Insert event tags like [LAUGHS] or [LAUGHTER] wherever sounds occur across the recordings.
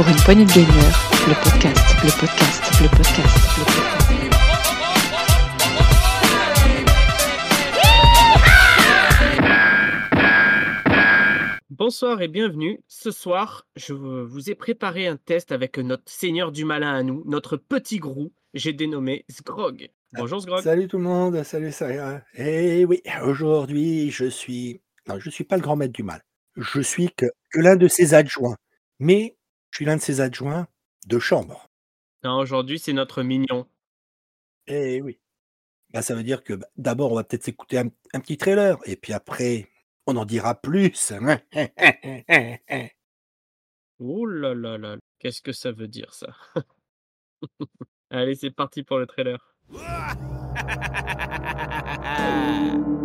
pour une poignée de gamers, le podcast, le podcast, le podcast, le podcast. Bonsoir et bienvenue. Ce soir, je vous ai préparé un test avec notre seigneur du malin à nous, notre petit grou. J'ai dénommé Sgrog. Bonjour Sgrog. Salut tout le monde, salut ça. Eh oui, aujourd'hui je suis. Non, je suis pas le grand maître du mal. Je suis que, que l'un de ses adjoints. Mais je suis l'un de ses adjoints de chambre. Non, aujourd'hui, c'est notre mignon. Eh oui. Bah, ça veut dire que bah, d'abord on va peut-être s'écouter un, un petit trailer et puis après on en dira plus. [LAUGHS] Ouh là là là, qu'est-ce que ça veut dire ça? [LAUGHS] Allez, c'est parti pour le trailer. [LAUGHS]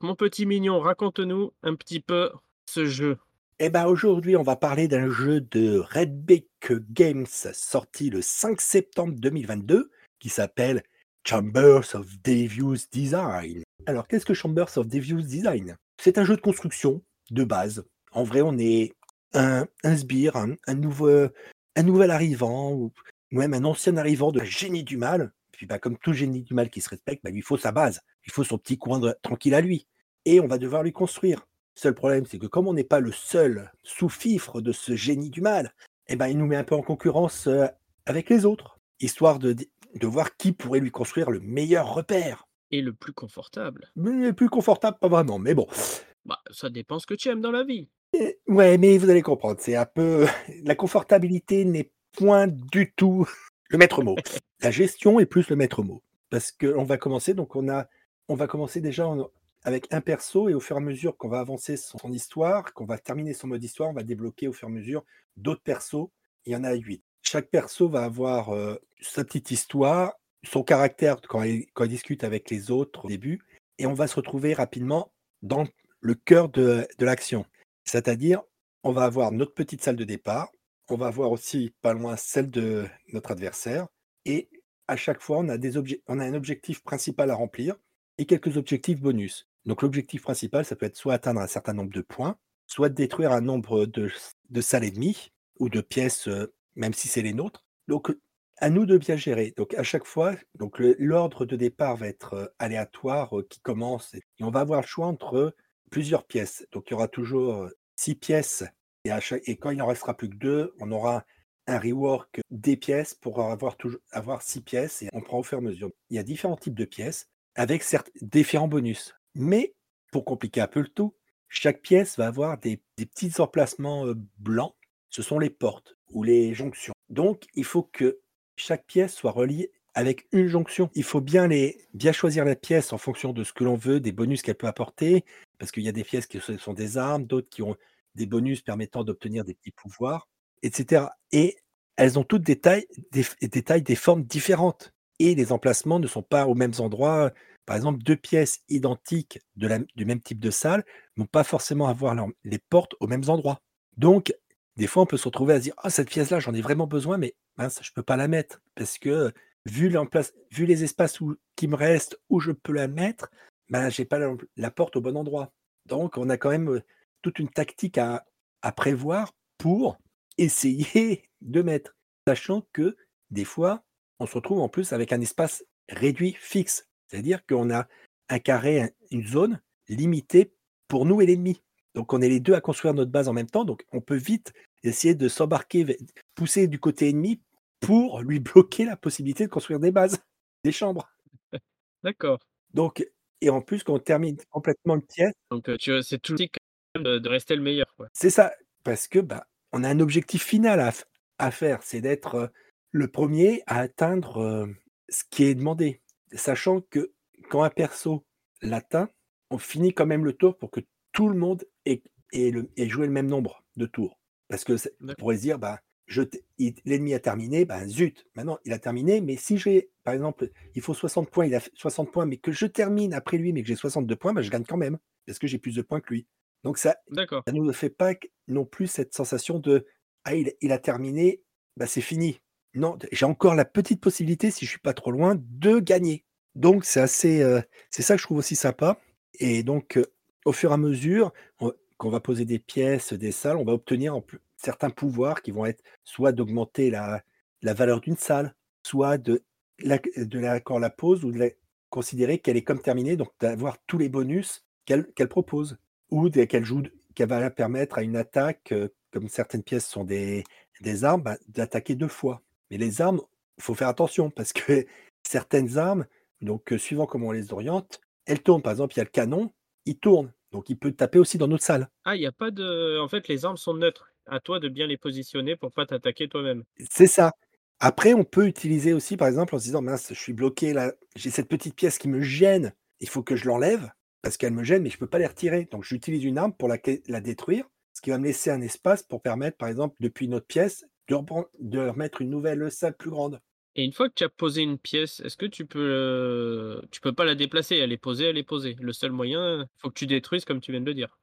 Mon petit mignon, raconte-nous un petit peu ce jeu. Eh ben aujourd'hui on va parler d'un jeu de Redbeck Games sorti le 5 septembre 2022 qui s'appelle Chambers of Devious Design. Alors qu'est-ce que Chambers of Devious Design? C'est un jeu de construction de base. En vrai on est un, un sbire, un, un nouvel arrivant ou même un ancien arrivant de génie du mal. Puis bah, comme tout génie du mal qui se respecte, bah, il lui faut sa base, il faut son petit coin de- tranquille à lui. Et on va devoir lui construire. Seul problème, c'est que comme on n'est pas le seul sous-fifre de ce génie du mal, eh ben, il nous met un peu en concurrence euh, avec les autres, histoire de, de voir qui pourrait lui construire le meilleur repère. Et le plus confortable. Mais le plus confortable, pas vraiment, mais bon. Bah, ça dépend ce que tu aimes dans la vie. Ouais, mais vous allez comprendre, c'est un peu... [LAUGHS] La confortabilité n'est point du tout le maître mot. La gestion est plus le maître mot. Parce qu'on va commencer, donc on a... On va commencer déjà avec un perso et au fur et à mesure qu'on va avancer son, histoire, qu'on va terminer son mode histoire, on va débloquer au fur et à mesure d'autres persos. Il y en a huit. Chaque perso va avoir euh, sa petite histoire, son caractère quand il, quand il discute avec les autres au début, et on va se retrouver rapidement dans le cœur de, de l'action. C'est-à-dire, on va avoir notre petite salle de départ, on va avoir aussi pas loin celle de notre adversaire, et à chaque fois, on a, des on a un objectif principal à remplir et quelques objectifs bonus. Donc l'objectif principal, ça peut être soit atteindre un certain nombre de points, soit détruire un nombre de, de salles ennemies ou de pièces, euh, même si c'est les nôtres. Donc à nous de bien gérer. Donc à chaque fois, donc l'ordre de départ va être euh, aléatoire euh, qui commence et on va avoir le choix entre plusieurs pièces. Donc il y aura toujours six pièces et, quand il n'en restera plus que deux, on aura un rework des pièces pour avoir toujours avoir six pièces et on prend au fur et à mesure. Il y a différents types de pièces avec certes différents bonus. Mais pour compliquer un peu le tout, chaque pièce va avoir des, des petits emplacements euh, blancs. Ce sont les portes ou les jonctions. Donc il faut que chaque pièce soit reliée avec une jonction. Il faut bien, les, bien choisir la pièce en fonction de ce que l'on veut, des bonus qu'elle peut apporter, parce qu'il y a des pièces qui sont des armes, d'autres qui ont des bonus permettant d'obtenir des petits pouvoirs, etc. Et elles ont toutes des tailles, des, tailles, des formes différentes. Et les emplacements ne sont pas aux mêmes endroits. Par exemple, deux pièces identiques du même type de salle vont pas forcément avoir les portes aux mêmes endroits. Donc, des fois, on peut se retrouver à se dire Ah, cette pièce-là, j'en ai vraiment besoin, mais je ne peux pas la mettre. Parce que, vu, les espaces qui me restent où je peux la mettre, ben, je n'ai pas la, porte au bon endroit. Donc, on a quand même toute une tactique à, à prévoir pour essayer [LAUGHS] de mettre. Sachant que, des fois, on se retrouve en plus avec un espace réduit fixe. C'est-à-dire qu'on a un carré, un- une zone limitée pour nous et l'ennemi. Donc on est les deux à construire notre base en même temps, donc on peut vite essayer de s'embarquer, pousser du côté ennemi pour lui [LAUGHS] bloquer la possibilité de construire des bases, [LAUGHS] des chambres. D'accord. Donc, et en plus, quand on termine complètement une pièce, Donc, euh, tu vois, c'est toujours de, de rester le meilleur. Quoi. c'est ça, parce que bah, on a un objectif final à, faire, c'est d'être euh, le premier à atteindre euh, ce qui est demandé. Sachant que quand un perso l'atteint, on finit quand même le tour pour que tout le monde ait, ait le- ait joué le même nombre de tours. Parce que on pourrait se dire, bah, l'ennemi a terminé, ben zut, maintenant il a terminé, mais si j'ai, par exemple, il faut 60 points, il a fait 60 points, mais que je termine après lui, mais que j'ai 62 points, ben je gagne quand même, parce que j'ai plus de points que lui. Donc ça, ça ne nous fait pas non plus cette sensation de ah il, il a terminé, bah c'est fini. Non, j'ai encore la petite possibilité, si je suis pas trop loin, de gagner. Donc c'est assez, euh, c'est ça que je trouve aussi sympa. Et donc euh, au fur et à mesure on- qu'on va poser des pièces, des salles, on va obtenir en plus certains pouvoirs qui vont être soit d'augmenter la, la valeur d'une salle, soit de la, de la, quand la pose ou de la, considérer qu'elle est comme terminée, donc d'avoir tous les bonus qu'elle qu'elle propose ou qu'elle joue, qu'elle va permettre à une attaque, comme certaines pièces sont des, des armes, bah, d'attaquer deux fois. Mais les armes, il faut faire attention parce que [LAUGHS] certaines armes, donc suivant comment on les oriente, elles tournent. Par exemple, il y a le canon, il tourne, donc il peut taper aussi dans notre salle. Ah, il y a pas de en fait, les armes sont neutres. À toi de bien les positionner pour pas t'attaquer toi-même. C'est ça. Après, on peut utiliser aussi, par exemple, en se disant, mince, je suis bloqué là, j'ai cette petite pièce qui me gêne, il faut que je l'enlève parce qu'elle me gêne, mais je ne peux pas les retirer. Donc, j'utilise une arme pour la, la détruire, ce qui va me laisser un espace pour permettre, par exemple, depuis une autre pièce, de, reprendre- de remettre une nouvelle salle plus grande. Et une fois que tu as posé une pièce, est-ce que tu peux, heu, tu peux pas la déplacer? Elle est posée, elle est posée. Le seul moyen, faut que tu détruises comme tu viens de le dire.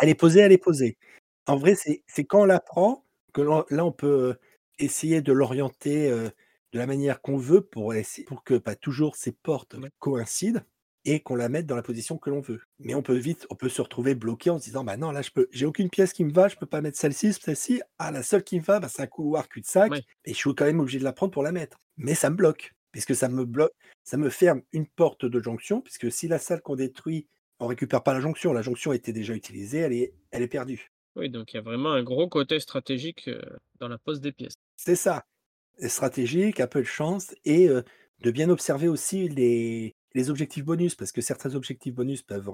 Elle est posée, elle est posée. En vrai, c'est quand on la prend que là, on peut euh, essayer de l'orienter euh, de la manière qu'on veut pour, essayer, pour que pas toujours ces portes Ouais. coïncident et qu'on la mette dans la position que l'on veut. Mais on peut vite, on peut se retrouver bloqué en se disant, bah non, là, je peux, j'ai aucune pièce qui me va, je peux pas mettre celle-ci, celle-ci. Ah, la seule qui me va, bah, c'est un couloir cul-de-sac, et je suis quand même obligé de la prendre pour la mettre. Mais ça me bloque, puisque ça me bloque, ça me ferme une porte de jonction, puisque si la salle qu'on détruit, on récupère pas la jonction, la jonction était déjà utilisée, elle est, elle est perdue. Oui, donc il y a vraiment un gros côté stratégique, heu, dans la pose des pièces. C'est ça. Stratégique, un peu de chance et euh, de bien observer aussi les, les objectifs bonus, parce que certains objectifs bonus peuvent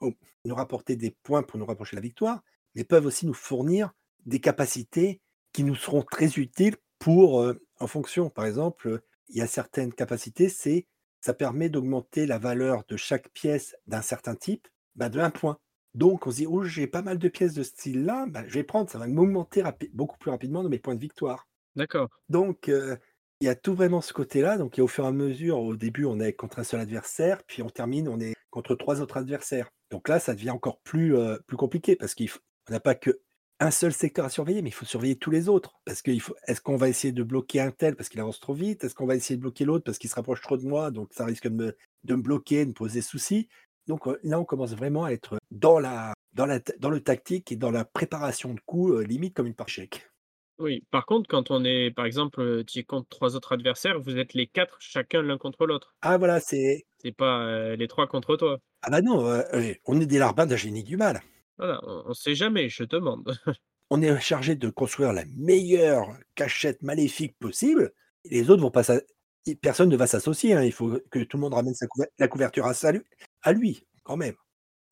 oh, nous rapporter des points pour nous rapprocher de la victoire, mais peuvent aussi nous fournir des capacités qui nous seront très utiles pour, euh, en fonction, par exemple, euh, il y a certaines capacités, c'est ça permet d'augmenter la valeur de chaque pièce d'un certain type bah, de un point. Donc on se dit, oh, j'ai pas mal de pièces de ce style-là, bah, je vais prendre, ça va m'augmenter beaucoup plus rapidement de mes points de victoire. D'accord. Donc, heu, il y a tout vraiment ce côté-là, donc au fur et à mesure, au début, on est contre un seul adversaire, puis on termine, on est contre 3 autres adversaires. Donc là, ça devient encore plus, heu, plus compliqué parce qu'il faut on n'a pas qu'un seul secteur à surveiller, mais il faut surveiller tous les autres. Parce qu'il faut est-ce qu'on va essayer de bloquer un tel parce qu'il avance trop vite? Est-ce qu'on va essayer de bloquer l'autre parce qu'il se rapproche trop de moi, donc ça risque de me de me bloquer, de me poser souci? Donc, heu, là, on commence vraiment à être dans la dans la dans le tactique et dans la préparation de coups, heu, limite comme une partie échec. Oui, par contre, quand on est, par exemple, heu, tu es contre 3 autres adversaires, vous êtes les 4 chacun l'un contre l'autre. Ah voilà, c'est C'est pas, heu, les 3 contre toi. Ah bah non, heu, heu, on est des larbins d'un génie du mal. Voilà, on on sait jamais, je demande. [LAUGHS] On est chargé de construire la meilleure cachette maléfique possible et les autres vont pas s'a et personne ne va s'associer, hein. Il faut que tout le monde ramène sa couver la couverture à sa lu à lui, quand même.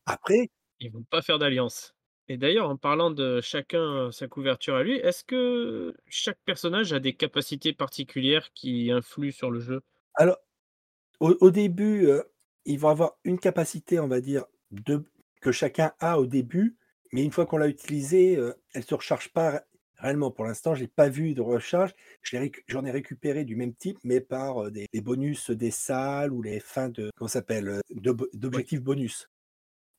Après Ils vont pas faire d'alliance. Et d'ailleurs, en parlant de chacun sa couverture à lui, est-ce que chaque personnage a des capacités particulières qui influent sur le jeu? alors, au au début, heu, ils vont avoir une capacité, on va dire, de que chacun a au début, mais une fois qu'on l'a utilisée, heu, elle se recharge pas ré réellement. Pour l'instant, j'ai pas vu de recharge. Je j'en ai récupéré du même type, mais par, heu, des des bonus des salles ou les fins de comment s'appelle? Oui. d'objectifs bonus.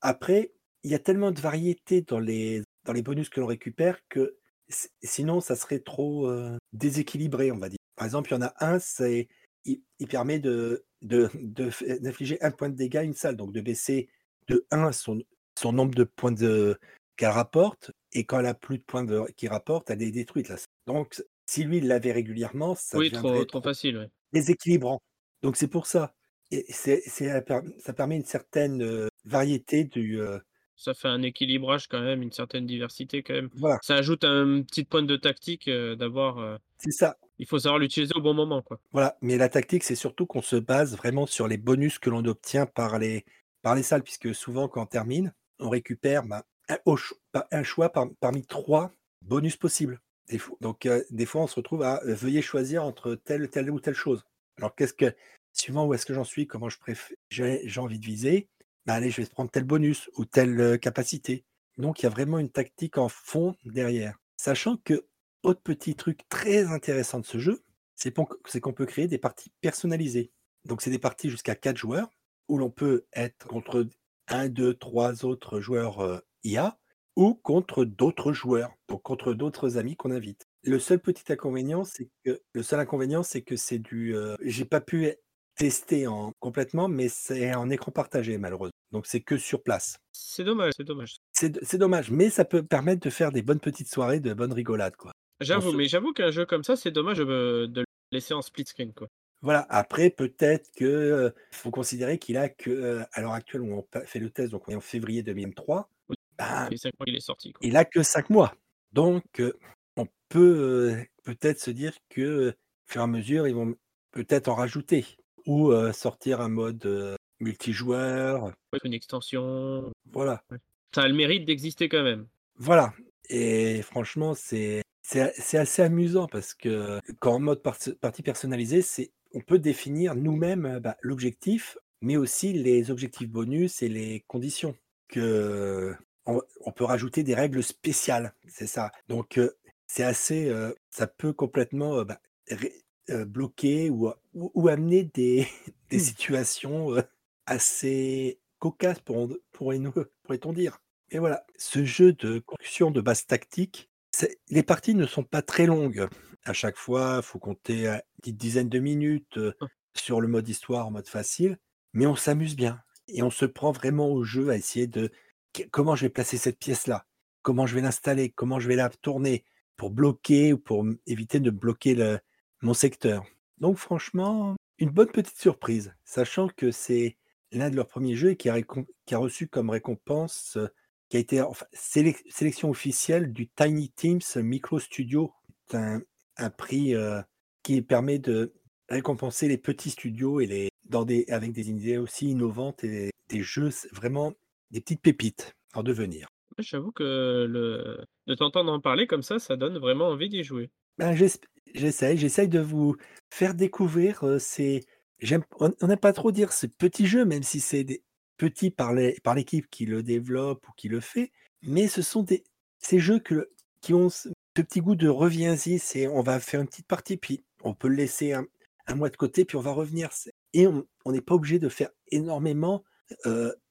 Après, il y a tellement de variété dans les dans les bonus que l'on récupère que si sinon ça serait trop, heu, déséquilibré, on va dire. Par exemple, il y en a un, c'est il il permet de de de f d'infliger 1 point de dégâts à une salle, donc de baisser de 1 son son nombre de points de qu'elle rapporte et quand elle a plus de points de qu'il rapporte, elle est détruite salle. Donc si lui, il l'avait régulièrement, ça Oui, trop trop trop facile, ouais. déséquilibrant. Donc c'est pour ça et per ça permet une certaine, heu, variété du, heu Ça fait un équilibrage quand même, une certaine diversité quand même. voilà, Ça ajoute un petite pointe de tactique, heu, d'avoir, heu c'est ça. il faut savoir l'utiliser au bon moment, quoi. Voilà, mais la tactique, c'est surtout qu'on se base vraiment sur les bonus que l'on obtient par les par les salles, puisque souvent quand on termine, on récupère, bah, un au ch pa un choix par parmi 3 bonus possibles. Des fois donc heu, des fois, on se retrouve à, veuillez choisir entre telle telle ou telle chose. Alors qu'est-ce que suivant où est-ce que j'en suis, comment je préfère j'ai envie de viser, bah, allez, je vais prendre tel bonus ou telle, capacité. Donc il y a vraiment une tactique en fond derrière. Sachant que autre petit truc très intéressant de ce jeu, c'est qu'on peut créer des parties personnalisées. Donc, c'est des parties jusqu'à 4 joueurs où l'on peut être contre un, deux, trois autres joueurs IA ou contre d'autres joueurs, donc contre d'autres amis qu'on invite. Le seul petit inconvénient, c'est que le seul inconvénient, c'est que c'est du. J'ai pas pu tester en complètement, mais c'est en écran partagé malheureusement. Donc c'est que sur place. C'est dommage, c'est dommage. C'est dommage, mais ça peut permettre de faire des bonnes petites soirées, de bonnes rigolades, quoi. J'avoue, se- mais j'avoue qu'un jeu comme ça, c'est dommage euh, de le laisser en split screen, quoi. Voilà. Après, peut-être que euh, faut considérer qu'il a que euh, à l'heure actuelle où on fait le test, donc on est en février 2023, Oui. ben, mois qu'il est sorti, quoi. il a que 5 mois. Donc, euh, on peut peut-être se dire que, au fur et à mesure, ils vont peut-être en rajouter ou euh, sortir un mode euh, multijoueur. Une extension. Voilà. Ça a le mérite d'exister quand même. Voilà. Et franchement, c'est c'est c'est assez amusant parce que quand en mode parti- partie personnalisée, c'est on peut définir nous-mêmes bah, l'objectif, mais aussi les objectifs bonus et les conditions. Que on, on peut rajouter des règles spéciales, c'est ça. Donc euh, c'est assez, ça peut complètement bah, bloquer ou, ou, ou amener des, [LAUGHS] des Hmm. situations euh, assez cocasses, pour, pourrait-on [LAUGHS] dire. Et voilà, ce jeu de construction de base tactique, les parties ne sont pas très longues. À chaque fois, il faut compter euh, une petite dizaine de minutes euh, Ah. sur le mode histoire, en mode facile, mais on s'amuse bien. Et on se prend vraiment au jeu à essayer de comment je vais placer cette pièce-là, comment je vais l'installer, comment je vais la tourner? Pour bloquer ou pour éviter de bloquer le- mon secteur. Donc franchement, une bonne petite surprise, sachant que c'est l'un de leurs premiers jeux et qui a, qui a reçu comme récompense, euh, qui a été enfin, sélection officielle du Tiny Teams Micro Studio. C'est un, un prix euh, qui permet de récompenser les petits studios et les, dans des, avec des idées aussi innovantes et des jeux vraiment des petites pépites en devenir. J'avoue que le... de t'entendre en parler comme ça, ça donne vraiment envie d'y jouer. Ben, j'essaye, j'essaye de vous faire découvrir ces. On n'aime pas trop dire ce petit jeu, même si c'est des petits par les- par l'équipe qui le développe ou qui le fait, mais ce sont des ces jeux que, qui ont ce, petit goût de reviens-y, c'est on va faire une petite partie, puis on peut le laisser un, mois de côté, puis on va revenir. Et on n'est pas obligé de faire énormément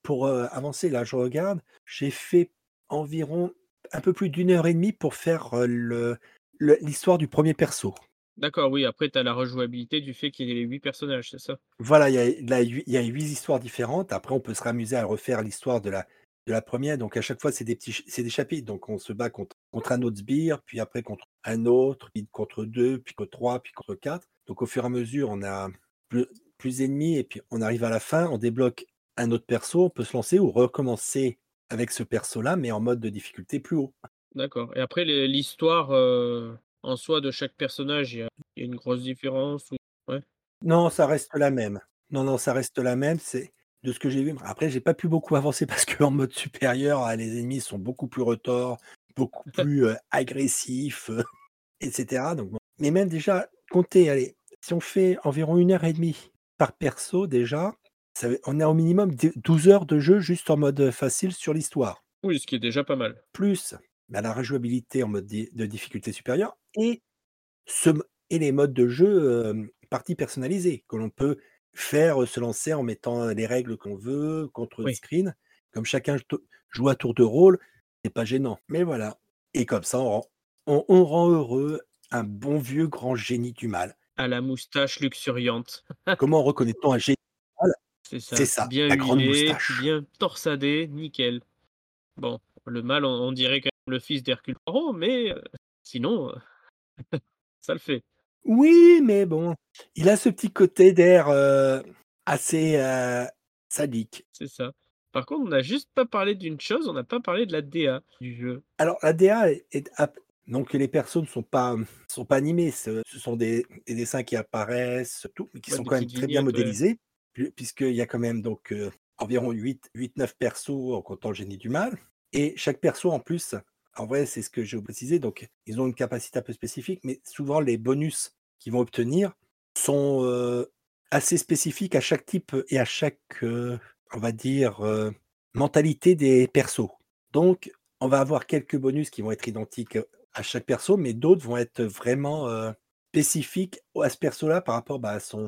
pour avancer. Là, je regarde, j'ai fait environ un peu plus d'une heure et demie pour faire le- l'histoire du premier perso. D'accord, oui, après, tu as la rejouabilité du fait qu'il y ait les 8 personnages, c'est ça? Voilà, il y a, huit histoires différentes. Après, on peut se ramuser à refaire l'histoire de la, de la première. Donc, à chaque fois, c'est des petits, c'est des chapitres. Donc, on se bat contre, contre un autre sbire, puis après contre un autre, puis contre deux, puis contre trois, puis contre quatre. Donc, au fur et à mesure, on a plus, plus d'ennemis, et puis on arrive à la fin, on débloque un autre perso, on peut se lancer ou recommencer avec ce perso-là, mais en mode de difficulté plus haut. D'accord. Et après, l'histoire euh, en soi de chaque personnage, il y a, une grosse différence ou... Ouais? Non, ça reste la même. Non, non, ça reste la même. C'est de ce que j'ai vu. Après, j'ai pas pu beaucoup [LAUGHS] avancer parce qu'en mode supérieur, ah, les ennemis sont beaucoup plus retors, beaucoup plus euh, agressifs, euh, etc. Donc. Mais même déjà, comptez, allez, si on fait environ une heure et demie par perso déjà, ça on a au minimum d- 12 heures de jeu juste en mode facile sur l'histoire. Oui, ce qui est déjà pas mal. Plus bah, la rejouabilité en mode de difficulté supérieure et, ce, et les modes de jeu euh, partie personnalisée que l'on peut faire euh, se lancer en mettant les règles qu'on veut contre le screen. Comme chacun joue à tour de rôle, c'est pas gênant. Mais voilà. Et comme ça, on rend, on- on rend heureux un bon vieux grand génie du mal. À la moustache luxuriante. [LAUGHS] Comment reconnaît-on un génie C'est ça. C'est ça, Bien la grande moustache. bien torsadé, nickel. Bon, le mal, on, on dirait même le fils d'Hercule Poirot, mais sinon, [LAUGHS] ça le fait. Oui, mais bon, il a ce petit côté d'air euh, assez euh, sadique. C'est ça. Par contre, on n'a juste pas parlé d'une chose, on n'a pas parlé de la DA du jeu. Alors, la DA est, donc les personnes ne sont pas, sont pas animées, ce, ce sont des, des dessins qui apparaissent, tout, mais qui Ouais, sont quand même très bien ouais. modélisés, pu- puisqu'il y a quand même donc euh, environ 8-9 persos en comptant le génie du mal. Et chaque perso en plus, en vrai, c'est ce que j'ai précisé, donc ils ont une capacité un peu spécifique, mais souvent les bonus qu'ils vont obtenir sont assez spécifiques à chaque type et à chaque, on va dire, mentalité des persos. Donc, on va avoir quelques bonus qui vont être identiques à chaque perso, mais d'autres vont être vraiment spécifiques à ce perso-là par rapport bah, à son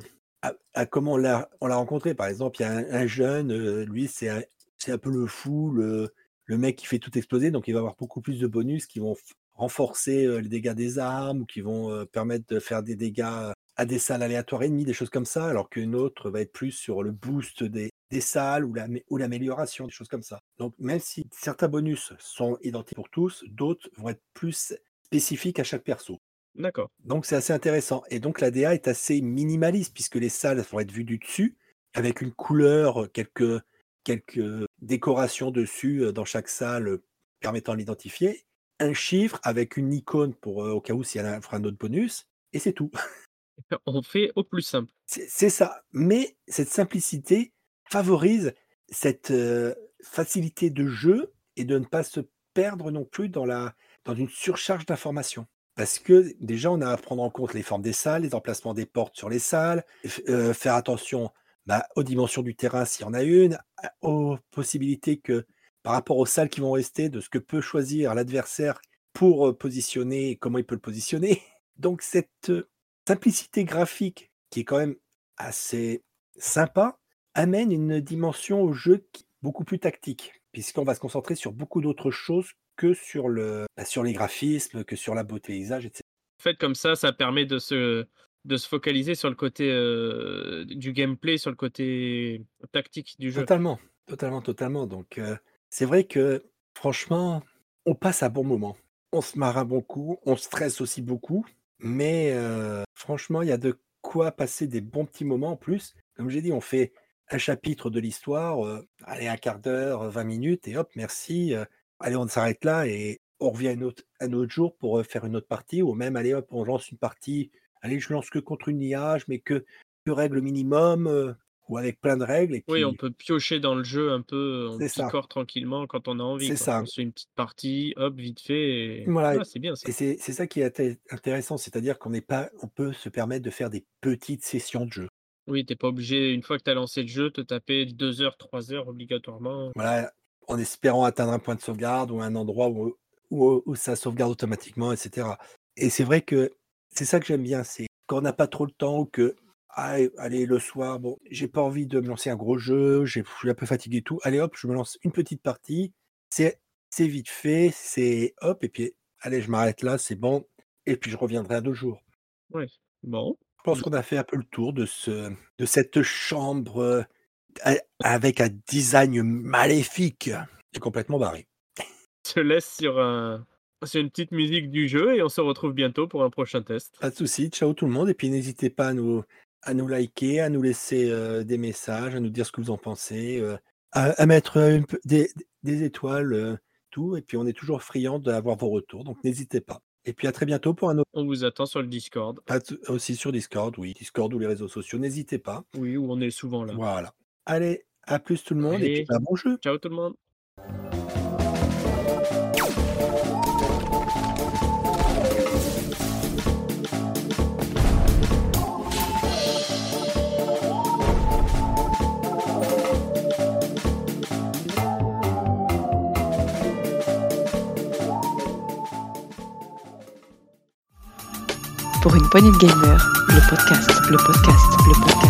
comment on l'a on l'a rencontré. Par exemple, il y a un, un jeune, lui, c'est un, un peu le fou, le, le mec qui fait tout exploser, donc il va avoir beaucoup plus de bonus qui vont renforcer euh, les dégâts des armes ou qui vont euh, permettre de faire des dégâts à des salles aléatoires ennemies, des choses comme ça, alors qu'une autre va être plus sur le boost des, des salles ou l'amélioration, des choses comme ça. Donc même si certains bonus sont identiques pour tous, d'autres vont être plus spécifiques à chaque perso. D'accord. Donc c'est assez intéressant. Et donc la DA est assez minimaliste puisque les salles vont être vues du dessus, avec une couleur, euh, quelques, quelques décorations dessus euh, dans chaque salle euh, permettant de l'identifier, un chiffre avec une icône pour euh, au cas où s'il y en a un autre bonus, et c'est tout. [LAUGHS] On fait au plus simple. C'est ça. Mais cette simplicité favorise cette euh, facilité de jeu et de ne pas se perdre non plus dans, la, dans une surcharge d'informations. Parce que déjà, on a à prendre en compte les formes des salles, les emplacements des portes sur les salles, euh, faire attention bah, aux dimensions du terrain s'il y en a une, aux possibilités que par rapport aux salles qui vont rester, de ce que peut choisir l'adversaire pour positionner, comment il peut le positionner. [LAUGHS] Donc cette simplicité graphique qui est quand même assez sympa amène une dimension au jeu beaucoup plus tactique, puisqu'on va se concentrer sur beaucoup d'autres choses que sur, bah, les graphismes, que sur la beauté paysage, etc. Comme ça, ça permet de se, de se focaliser sur le côté euh, du gameplay, sur le côté tactique du jeu. Totalement, totalement, totalement. Donc euh, c'est vrai que franchement, on passe un bon moment. On se marre un bon coup, on stresse aussi beaucoup, mais euh, franchement, il y a de quoi passer des bons petits moments en plus. Comme j'ai dit, on fait un chapitre de l'histoire, allez, un quart d'heure, euh, 20 minutes, et hop, merci. allez, on s'arrête là et on revient un autre, un autre jour pour faire une autre partie, ou même, allez, hop, on lance une partie. Allez, je lance que contre une IA, je mets que, que règle minimum, euh, ou avec plein de règles. Et Oui, on peut piocher dans le jeu un peu, on picore tranquillement quand on a envie. C'est ça. On fait une petite partie, hop, vite fait. Et... Voilà, Ah, c'est bien ça. et c'est ça qui est inté- intéressant, c'est-à-dire qu'on n'est pas, on peut se permettre de faire des petites sessions de jeu. Oui, t'es pas obligé, une fois que tu as lancé le jeu, te taper 2 heures, 3 heures obligatoirement. Voilà, en espérant atteindre un point de sauvegarde ou un endroit où, où, où ça sauvegarde automatiquement, etc. Et c'est vrai que c'est ça que j'aime bien, c'est quand on n'a pas trop le temps ou que, ah, allez, le soir, bon, j'ai pas envie de me lancer un gros jeu, j'ai- je suis un peu fatigué et tout, allez hop, je me lance une petite partie, c'est c'est vite fait, c'est hop, et puis allez, je m'arrête là, c'est bon, et puis je reviendrai à deux jours. Ouais. Bon. Je pense qu'on a fait un peu le tour de, ce, de cette chambre euh, avec un design maléfique et complètement barré. Je te laisse sur, un... sur une petite musique du jeu et on se retrouve bientôt pour un prochain test. Pas de souci, ciao tout le monde, et puis n'hésitez pas à nous, à nous liker, à nous laisser euh, des messages, à nous dire ce que vous en pensez, euh, à, à mettre une des, des étoiles, euh, tout, et puis on est toujours friand d'avoir vos retours, donc n'hésitez pas. Et puis à très bientôt pour un autre, On vous attend sur le Discord. pas aussi sur Discord, oui, Discord ou les réseaux sociaux, n'hésitez pas. Oui, où on est souvent là. Voilà. Allez, à plus tout le monde, et puis bah, bon jeu. Ciao tout le monde. Poignée de gamer, le podcast, le podcast, le podcast.